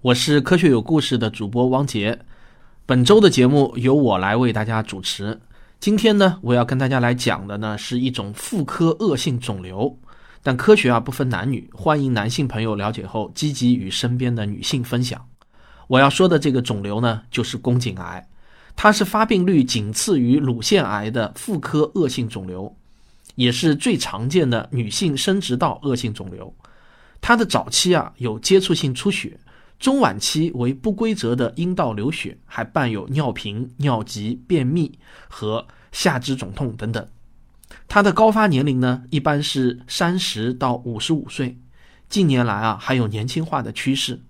我是科学有故事的主播汪杰，本周的节目由我来为大家主持。今天呢，我要跟大家来讲的呢是一种妇科恶性肿瘤，但科学啊不分男女，欢迎男性朋友了解后积极与身边的女性分享。我要说的这个肿瘤呢，就是宫颈癌，它是发病率仅次于乳腺癌的妇科恶性肿瘤，也是最常见的女性生殖道恶性肿瘤。它的早期啊有接触性出血。中晚期为不规则的阴道流血，还伴有尿频、尿急、便秘和下肢肿痛等等。它的高发年龄呢，一般是三十到五十五岁。近年来啊，还有年轻化的趋势。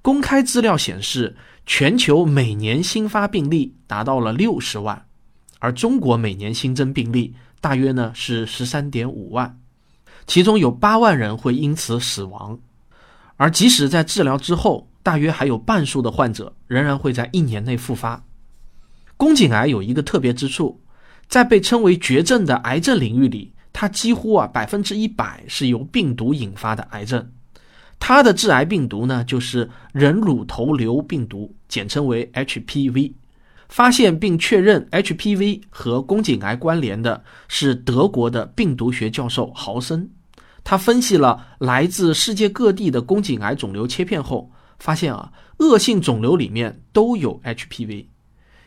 公开资料显示，全球每年新发病例达到了六十万，而中国每年新增病例大约呢是十三点五万，其中有八万人会因此死亡。而即使在治疗之后，大约还有半数的患者仍然会在一年内复发。宫颈癌有一个特别之处，在被称为绝症的癌症领域里，它几乎啊百分之一百是由病毒引发的癌症。它的致癌病毒呢，就是人乳头瘤病毒，简称为 HPV。发现并确认 HPV 和宫颈癌关联的是德国的病毒学教授豪森。他分析了来自世界各地的宫颈癌肿瘤切片后，发现啊，恶性肿瘤里面都有 HPV。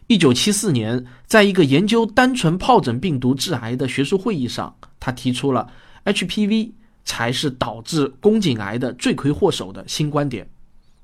一九七四年，在一个研究单纯疱疹病毒致癌的学术会议上，他提出了 HPV 才是导致宫颈癌的罪魁祸首的新观点。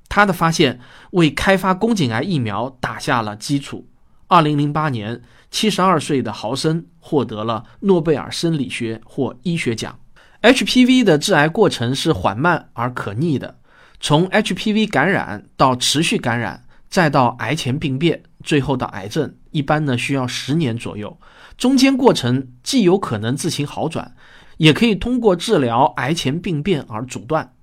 他的发现为开发宫颈癌疫苗打下了基础。二零零八年，七十二岁的豪森获得了诺贝尔生理学或医学奖。HPV 的致癌过程是缓慢而可逆的，从 HPV 感染到持续感染，再到癌前病变，最后到癌症，一般呢需要十年左右。中间过程既有可能自行好转，也可以通过治疗癌前病变而阻断。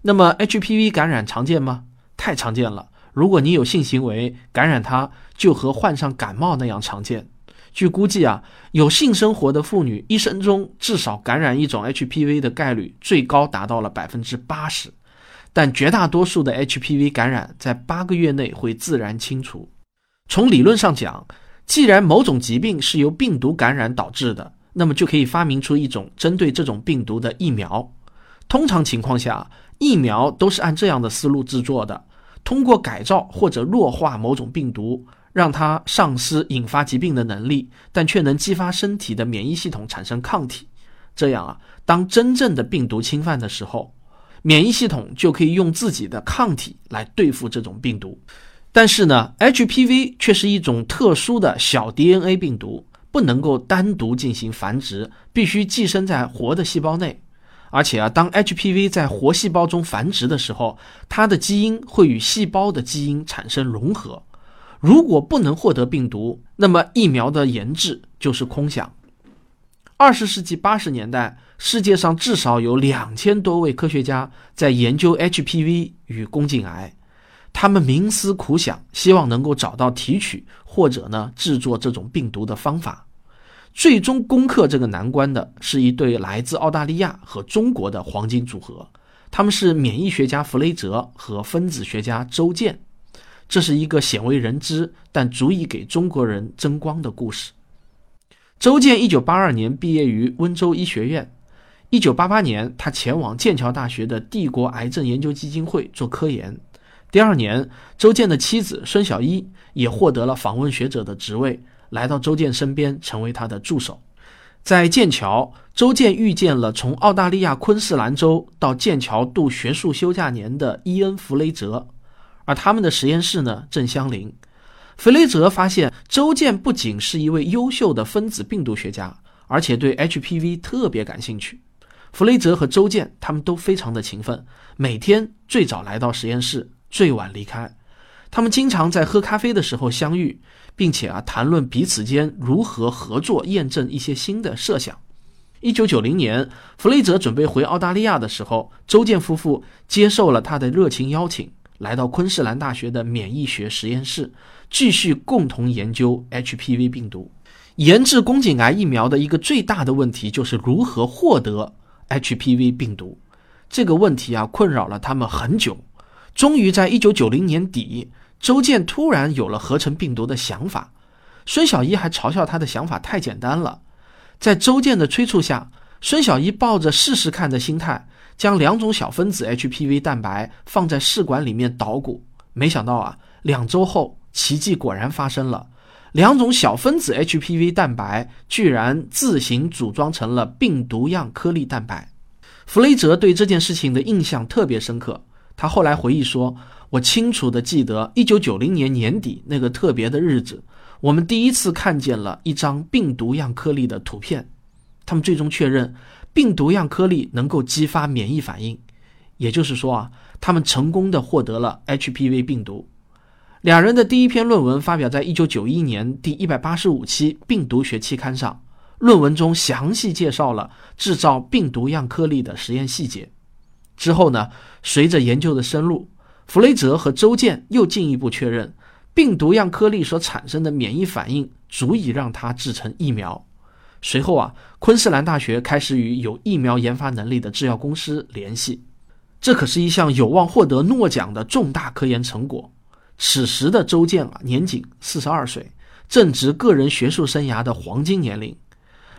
那么 HPV 感染常见吗？太常见了。如果你有性行为，感染它就和患上感冒那样常见。据估计啊，有性生活的妇女一生中至少感染一种 HPV 的概率最高达到了百分之八十，但绝大多数的 HPV 感染在八个月内会自然清除。从理论上讲，既然某种疾病是由病毒感染导致的，那么就可以发明出一种针对这种病毒的疫苗。通常情况下，疫苗都是按这样的思路制作的：通过改造或者弱化某种病毒。让它丧失引发疾病的能力，但却能激发身体的免疫系统产生抗体。这样啊，当真正的病毒侵犯的时候，免疫系统就可以用自己的抗体来对付这种病毒。但是呢，HPV 却是一种特殊的小 DNA 病毒，不能够单独进行繁殖，必须寄生在活的细胞内。而且啊，当 HPV 在活细胞中繁殖的时候，它的基因会与细胞的基因产生融合。如果不能获得病毒，那么疫苗的研制就是空想。二十世纪八十年代，世界上至少有两千多位科学家在研究 HPV 与宫颈癌，他们冥思苦想，希望能够找到提取或者呢制作这种病毒的方法。最终攻克这个难关的是一对来自澳大利亚和中国的黄金组合，他们是免疫学家弗雷泽和分子学家周健。这是一个鲜为人知但足以给中国人争光的故事。周健一九八二年毕业于温州医学院，一九八八年他前往剑桥大学的帝国癌症研究基金会做科研。第二年，周健的妻子孙小一也获得了访问学者的职位，来到周健身边成为他的助手。在剑桥，周健遇见了从澳大利亚昆士兰州到剑桥度学术休假年的伊恩·弗雷泽。而他们的实验室呢正相邻。弗雷泽发现，周健不仅是一位优秀的分子病毒学家，而且对 HPV 特别感兴趣。弗雷泽和周健他们都非常的勤奋，每天最早来到实验室，最晚离开。他们经常在喝咖啡的时候相遇，并且啊谈论彼此间如何合作验证一些新的设想。一九九零年，弗雷泽准备回澳大利亚的时候，周健夫妇接受了他的热情邀请。来到昆士兰大学的免疫学实验室，继续共同研究 HPV 病毒。研制宫颈癌疫苗的一个最大的问题就是如何获得 HPV 病毒。这个问题啊，困扰了他们很久。终于在一九九零年底，周建突然有了合成病毒的想法。孙小一还嘲笑他的想法太简单了。在周建的催促下，孙小一抱着试试看的心态，将两种小分子 HPV 蛋白放在试管里面捣鼓。没想到啊，两周后，奇迹果然发生了，两种小分子 HPV 蛋白居然自行组装成了病毒样颗粒蛋白。弗雷泽对这件事情的印象特别深刻。他后来回忆说：“我清楚地记得1990年年底那个特别的日子，我们第一次看见了一张病毒样颗粒的图片。他们最终确认，病毒样颗粒能够激发免疫反应，也就是说啊，他们成功地获得了 HPV 病毒。两人的第一篇论文发表在1991年第185期病毒学期刊上，论文中详细介绍了制造病毒样颗粒的实验细节。”之后呢？随着研究的深入，弗雷泽和周建又进一步确认，病毒样颗粒所产生的免疫反应足以让它制成疫苗。随后啊，昆士兰大学开始与有疫苗研发能力的制药公司联系。这可是一项有望获得诺奖的重大科研成果。此时的周建啊，年仅四十二岁，正值个人学术生涯的黄金年龄。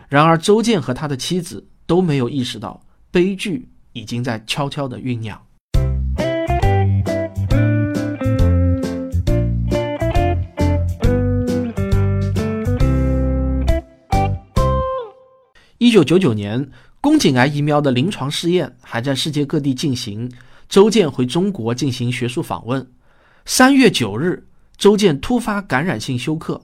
然而，周建和他的妻子都没有意识到悲剧。已经在悄悄的酝酿。一九九九年，宫颈癌疫苗的临床试验还在世界各地进行。周建回中国进行学术访问。三月九日，周建突发感染性休克，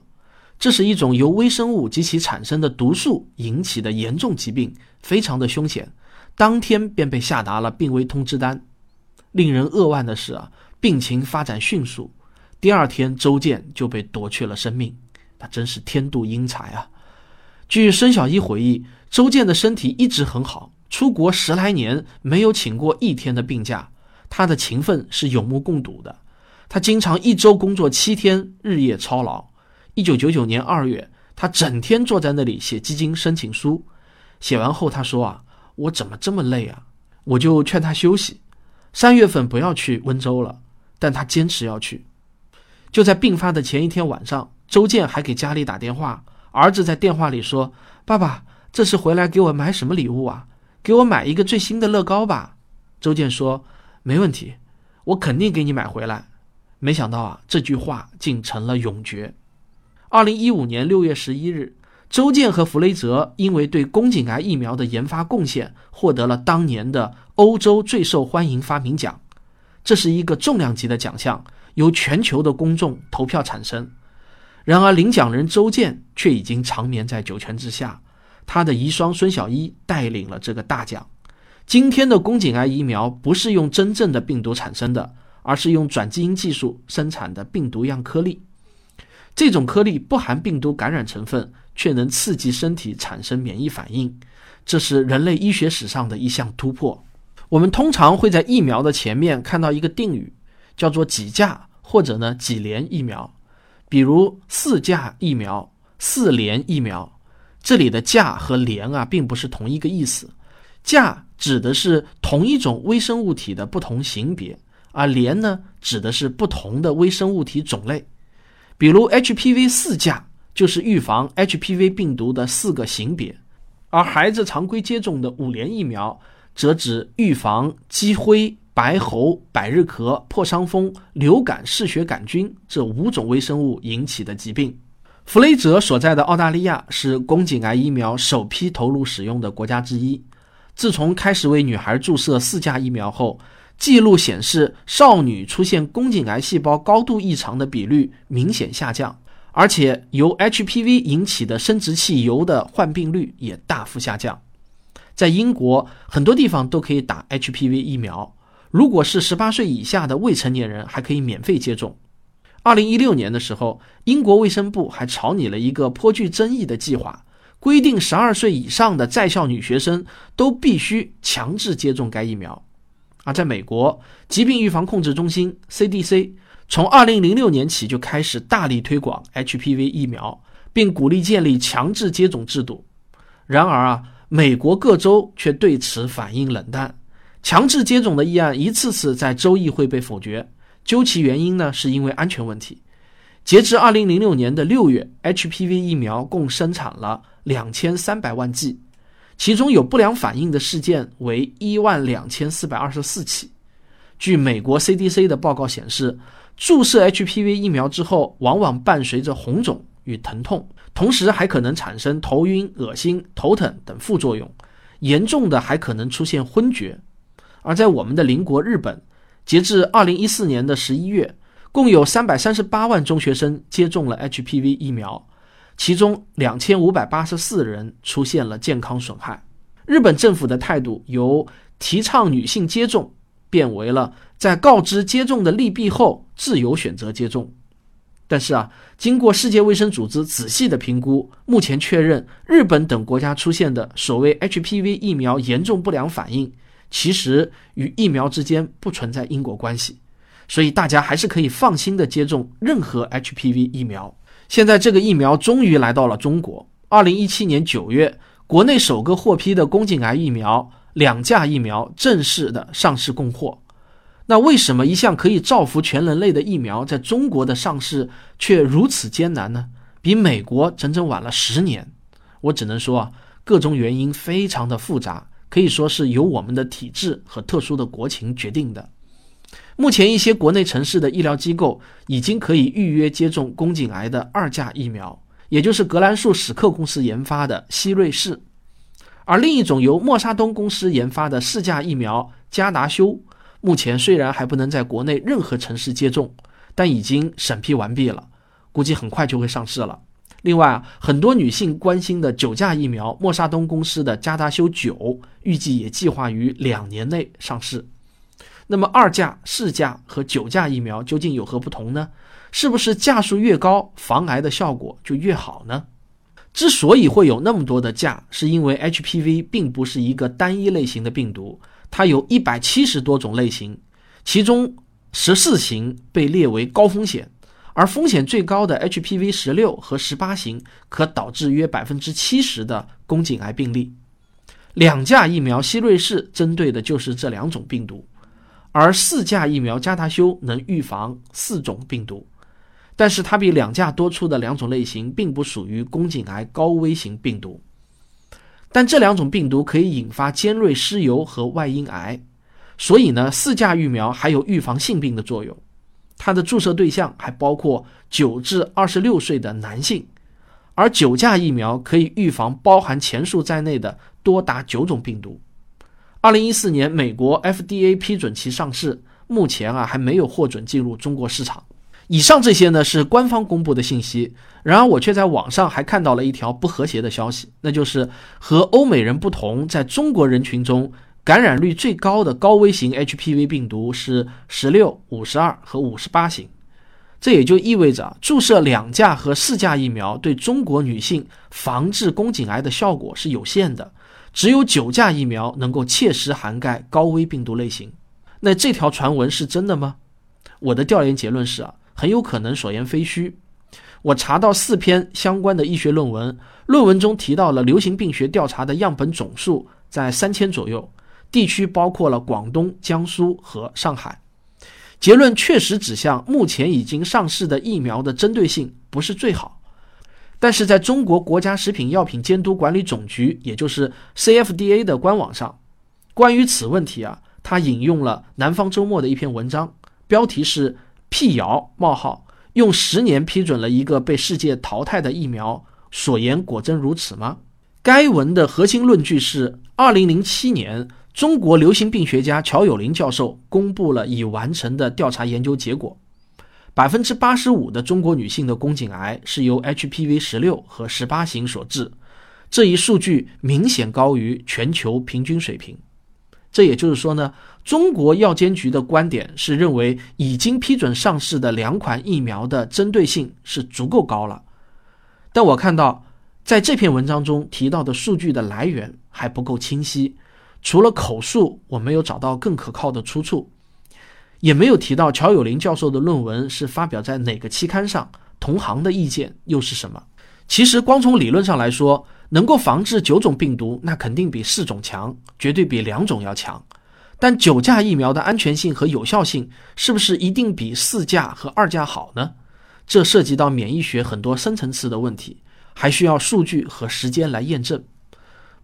这是一种由微生物及其产生的毒素引起的严重疾病，非常的凶险。当天便被下达了病危通知单。令人扼腕的是啊，病情发展迅速，第二天周建就被夺去了生命。那真是天妒英才啊！据孙小一回忆，周建的身体一直很好，出国十来年没有请过一天的病假。他的勤奋是有目共睹的，他经常一周工作七天，日夜操劳。一九九九年二月，他整天坐在那里写基金申请书。写完后，他说啊。我怎么这么累啊？我就劝他休息，三月份不要去温州了。但他坚持要去。就在病发的前一天晚上，周建还给家里打电话，儿子在电话里说：“爸爸，这次回来给我买什么礼物啊？给我买一个最新的乐高吧。”周建说：“没问题，我肯定给你买回来。”没想到啊，这句话竟成了永诀。二零一五年六月十一日。周建和弗雷泽因为对宫颈癌疫苗的研发贡献，获得了当年的欧洲最受欢迎发明奖。这是一个重量级的奖项，由全球的公众投票产生。然而，领奖人周建却已经长眠在九泉之下，他的遗孀孙小一带领了这个大奖。今天的宫颈癌疫苗不是用真正的病毒产生的，而是用转基因技术生产的病毒样颗粒。这种颗粒不含病毒感染成分。却能刺激身体产生免疫反应，这是人类医学史上的一项突破。我们通常会在疫苗的前面看到一个定语，叫做几价或者呢几联疫苗，比如四价疫苗、四联疫苗。这里的价和联啊，并不是同一个意思。价指的是同一种微生物体的不同型别，而联呢，指的是不同的微生物体种类。比如 HPV 四价。就是预防 HPV 病毒的四个型别，而孩子常规接种的五联疫苗，则指预防鸡灰、白喉、百日咳、破伤风、流感、嗜血杆菌这五种微生物引起的疾病。弗雷泽所在的澳大利亚是宫颈癌疫苗首批投入使用的国家之一。自从开始为女孩注射四价疫苗后，记录显示少女出现宫颈癌细胞高度异常的比率明显下降。而且由 HPV 引起的生殖器疣的患病率也大幅下降。在英国，很多地方都可以打 HPV 疫苗。如果是十八岁以下的未成年人，还可以免费接种。二零一六年的时候，英国卫生部还草拟了一个颇具争议的计划，规定十二岁以上的在校女学生都必须强制接种该疫苗。而在美国，疾病预防控制中心 CDC。从二零零六年起就开始大力推广 HPV 疫苗，并鼓励建立强制接种制度。然而啊，美国各州却对此反应冷淡。强制接种的议案一次次在州议会被否决，究其原因呢，是因为安全问题。截至二零零六年的六月，HPV 疫苗共生产了两千三百万剂，其中有不良反应的事件为一万两千四百二十四起。据美国 CDC 的报告显示，注射 HPV 疫苗之后，往往伴随着红肿与疼痛，同时还可能产生头晕、恶心、头疼等副作用，严重的还可能出现昏厥。而在我们的邻国日本，截至二零一四年的十一月。共有三百三十八万中学生接种了 HPV 疫苗，其中两千五百八十四人出现了健康损害。日本政府的态度由提倡女性接种变为了在告知接种的利弊后自由选择接种。但是啊，经过世界卫生组织仔细的评估，目前确认日本等国家出现的所谓 HPV 疫苗严重不良反应，其实与疫苗之间不存在因果关系。所以大家还是可以放心的接种任何 HPV 疫苗。现在这个疫苗终于来到了中国。二零一七年九月，国内首个获批的宫颈癌疫苗两价疫苗正式的上市供货。那为什么一项可以造福全人类的疫苗在中国的上市却如此艰难呢？比美国整整晚了十年。我只能说啊，各种原因非常的复杂，可以说是由我们的体制和特殊的国情决定的。目前，一些国内城市的医疗机构已经可以预约接种宫颈癌的二价疫苗，也就是格兰素史克公司研发的希瑞士。而另一种由默沙东公司研发的四价疫苗加达修，目前虽然还不能在国内任何城市接种，但已经审批完毕了，估计很快就会上市了。另外啊，很多女性关心的九价疫苗默沙东公司的加达修九，预计也计划于两年内上市。那么二价、四价和九价疫苗究竟有何不同呢？是不是价数越高，防癌的效果就越好呢？之所以会有那么多的价，是因为 HPV 并不是一个单一类型的病毒，它有一百七十多种类型，其中十四型被列为高风险，而风险最高的 HPV 十六和十八型可导致约百分之七十的宫颈癌病例。两价疫苗希瑞士针对的就是这两种病毒。而四价疫苗加达修能预防四种病毒，但是它比两价多出的两种类型并不属于宫颈癌高危型病毒，但这两种病毒可以引发尖锐湿疣和外阴癌，所以呢，四价疫苗还有预防性病的作用。它的注射对象还包括九至二十六岁的男性，而九价疫苗可以预防包含前述在内的多达九种病毒。二零一四年，美国 FDA 批准其上市，目前啊还没有获准进入中国市场。以上这些呢是官方公布的信息，然而我却在网上还看到了一条不和谐的消息，那就是和欧美人不同，在中国人群中感染率最高的高危型 HPV 病毒是十六、五十二和五十八型。这也就意味着注射两价和四价疫苗对中国女性防治宫颈癌的效果是有限的。只有九价疫苗能够切实涵盖高危病毒类型，那这条传闻是真的吗？我的调研结论是啊，很有可能所言非虚。我查到四篇相关的医学论文，论文中提到了流行病学调查的样本总数在三千左右，地区包括了广东、江苏和上海。结论确实指向目前已经上市的疫苗的针对性不是最好。但是在中国国家食品药品监督管理总局，也就是 CFDA 的官网上，关于此问题啊，他引用了南方周末的一篇文章，标题是“辟谣：冒号用十年批准了一个被世界淘汰的疫苗，所言果真如此吗？”该文的核心论据是，二零零七年，中国流行病学家乔有林教授公布了已完成的调查研究结果。百分之八十五的中国女性的宫颈癌是由 HPV 十六和十八型所致，这一数据明显高于全球平均水平。这也就是说呢，中国药监局的观点是认为已经批准上市的两款疫苗的针对性是足够高了。但我看到在这篇文章中提到的数据的来源还不够清晰，除了口述，我没有找到更可靠的出处。也没有提到乔有林教授的论文是发表在哪个期刊上，同行的意见又是什么？其实，光从理论上来说，能够防治九种病毒，那肯定比四种强，绝对比两种要强。但九价疫苗的安全性和有效性是不是一定比四价和二价好呢？这涉及到免疫学很多深层次的问题，还需要数据和时间来验证。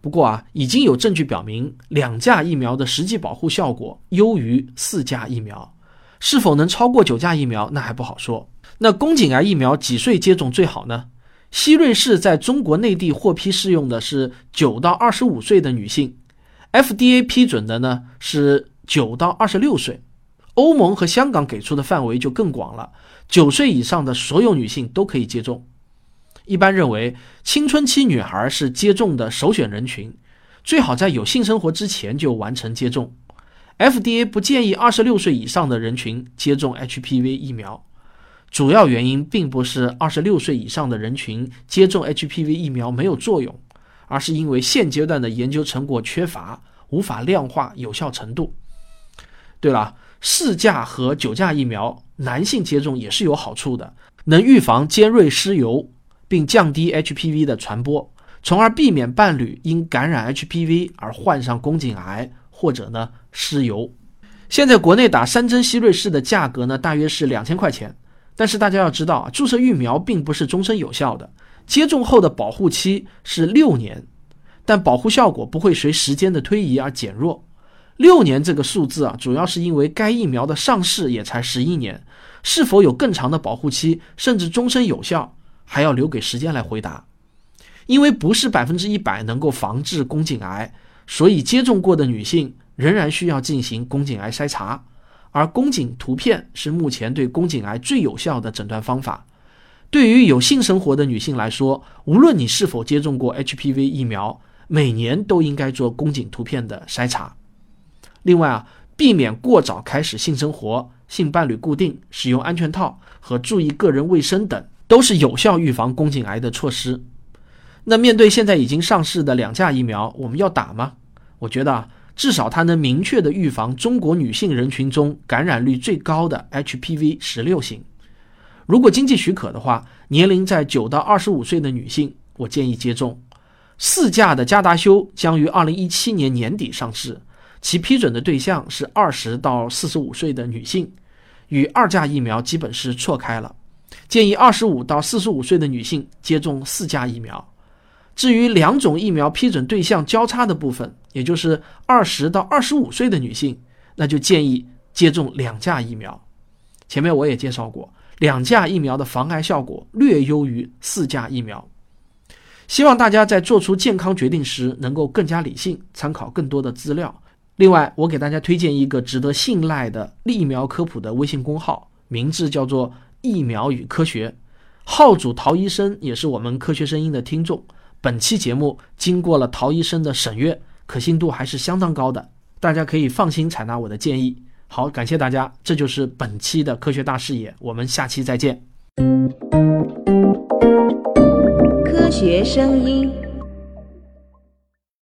不过啊，已经有证据表明，两价疫苗的实际保护效果优于四价疫苗。是否能超过九价疫苗，那还不好说。那宫颈癌疫苗几岁接种最好呢？希瑞士在中国内地获批适用的是九到二十五岁的女性。FDA 批准的呢是九到二十六岁，欧盟和香港给出的范围就更广了，九岁以上的所有女性都可以接种。一般认为，青春期女孩是接种的首选人群，最好在有性生活之前就完成接种。FDA 不建议二十六岁以上的人群接种 HPV 疫苗，主要原因并不是二十六岁以上的人群接种 HPV 疫苗没有作用。而是因为现阶段的研究成果缺乏，无法量化有效程度。对了，四价和九价疫苗，男性接种也是有好处的，能预防尖锐湿疣，并降低 HPV 的传播，从而避免伴侣因感染 HPV 而患上宫颈癌或者呢湿疣。现在国内打三针希瑞士的价格呢，大约是两千块钱。但是大家要知道啊，注射疫苗并不是终身有效的。接种后的保护期是六年，但保护效果不会随时间的推移而减弱。六年这个数字啊，主要是因为该疫苗的上市也才十一年，是否有更长的保护期，甚至终身有效，还要留给时间来回答。因为不是百分之一百能够防治宫颈癌，所以接种过的女性仍然需要进行宫颈癌筛查，而宫颈图片是目前对宫颈癌最有效的诊断方法。对于有性生活的女性来说，无论你是否接种过 HPV 疫苗，每年都应该做宫颈图片的筛查。另外啊，避免过早开始性生活、性伴侣固定、使用安全套和注意个人卫生等，都是有效预防宫颈癌的措施。那面对现在已经上市的两价疫苗，我们要打吗？我觉得啊，至少它能明确的预防中国女性人群中感染率最高的 HPV 十六型。如果经济许可的话，年龄在九到二十五岁的女性，我建议接种。四价的加达修将于二零一七年年底上市，其批准的对象是二十到四十五岁的女性，与二价疫苗基本是错开了。建议二十五到四十五岁的女性接种四价疫苗。至于两种疫苗批准对象交叉的部分，也就是二十到二十五岁的女性，那就建议接种两价疫苗。前面我也介绍过。两价疫苗的防癌效果略优于四价疫苗，希望大家在做出健康决定时能够更加理性，参考更多的资料。另外，我给大家推荐一个值得信赖的疫苗科普的微信公号，名字叫做“疫苗与科学”，号主陶医生也是我们科学声音的听众。本期节目经过了陶医生的审阅，可信度还是相当高的，大家可以放心采纳我的建议。好，感谢大家，这就是本期的科学大视野，我们下期再见。科学声音。